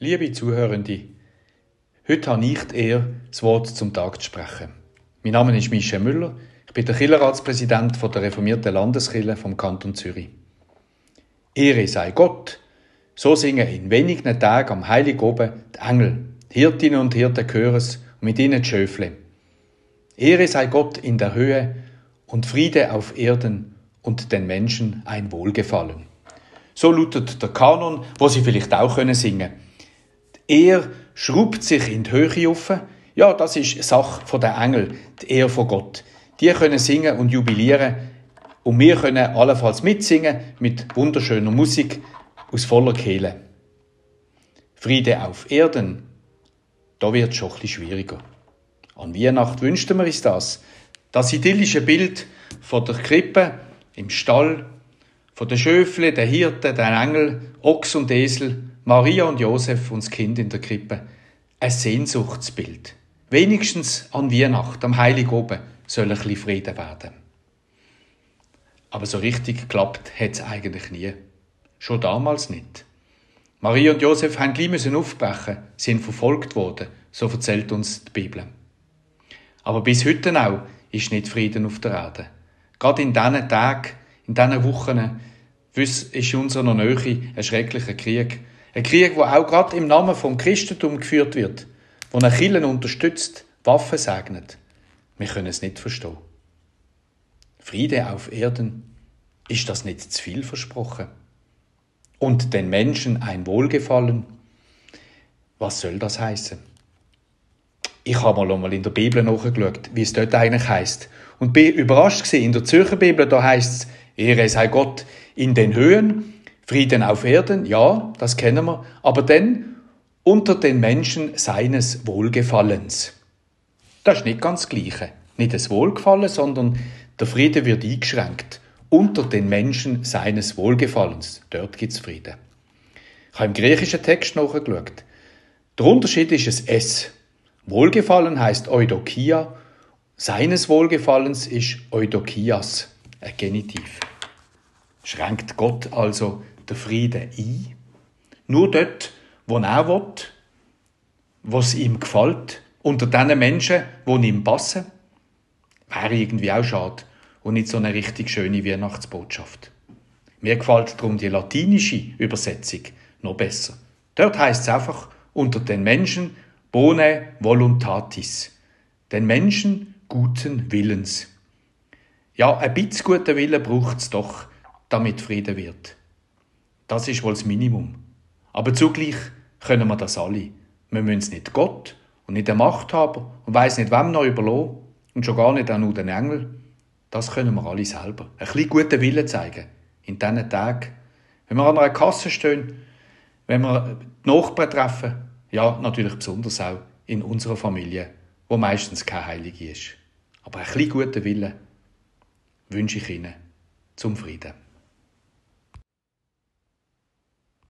Liebe Zuhörende, heute habe ich die Ehre, das Wort zum Tag zu sprechen. Mein Name ist Michel Müller, ich bin der Kirchenratspräsident der reformierten Landeskirche vom Kanton Zürich. Ehre sei Gott, so singen in wenigen Tagen am Heiligen Oben die Engel, die Hirtinnen und Hirten hören es und mit ihnen die Schöfle. Ehre sei Gott in der Höhe und Friede auf Erden und den Menschen ein Wohlgefallen. So lautet der Kanon, wo Sie vielleicht auch können singen. Er schraubt sich in die Höhe auf. Ja, das ist Sache der Engel, die Ehre von Gott. Die können singen und jubilieren und wir können allenfalls mitsingen mit wunderschöner Musik aus voller Kehle. Friede auf Erden, da wird es schon ein schwieriger. An Weihnacht wünschten wir uns das. Das idyllische Bild von der Krippe im Stall, von den Schöfle, den Hirten, den Engel, Ochs und Esel, Maria und Josef und das Kind in der Krippe. Ein Sehnsuchtsbild. Wenigstens an Weihnacht, am Heiligen Oben, soll ein bisschen Frieden werden. Aber so richtig geklappt hat es eigentlich nie. Schon damals nicht. Maria und Josef haben gleich aufbrechen, sind verfolgt worden, so erzählt uns die Bibel. Aber bis heute auch ist nicht Frieden auf der Erde. Gerade in diesen Tagen, in diesen Wochen, ist in unserer Nähe ein schrecklicher Krieg. Ein Krieg, der auch gerade im Namen vom Christentum geführt wird, wo eine Kirche unterstützt, Waffen segnet. Wir können es nicht verstehen. Friede auf Erden, ist das nicht zu viel versprochen? Und den Menschen ein Wohlgefallen? Was soll das heißen? Ich habe mal in der Bibel nachgeschaut, wie es dort eigentlich heißt und bin überrascht gewesen. In der Zürcher Bibel da heißt es, Ehre sei Gott in den Höhen, Frieden auf Erden, ja, das kennen wir, aber dann unter den Menschen seines Wohlgefallens. Das ist nicht ganz das Gleiche. Nicht das Wohlgefallen, sondern der Friede wird eingeschränkt. Unter den Menschen seines Wohlgefallens. Dort gibt es Frieden. Ich habe im griechischen Text nachgeschaut. Der Unterschied ist es S. Wohlgefallen heißt Eudokia. Seines Wohlgefallens ist Eudokias, ein Genitiv. Schränkt Gott also der Frieden ein? Nur dort, wo er will, was ihm gefällt, unter den Menschen, die ihm passen? Wäre irgendwie auch schade und nicht so eine richtig schöne Weihnachtsbotschaft. Mir gefällt darum die latinische Übersetzung noch besser. Dort heißt es einfach unter den Menschen bone voluntatis, den Menschen guten Willens. Ja, ein bisschen guten Willen braucht es doch, damit Frieden wird. Das ist wohl das Minimum. Aber zugleich können wir das alle. Wir müssen es nicht Gott und nicht der Machthaber und weiß nicht wem noch überlassen und schon gar nicht auch nur den Engel. Das können wir alle selber. Ein bisschen guten Willen zeigen. In diesen Tagen. Wenn wir an einer Kasse stehen, wenn wir die Nachbarn treffen, ja, natürlich besonders auch in unserer Familie, wo meistens keine Heilige ist. Aber ein bisschen guten Willen wünsche ich Ihnen zum Frieden.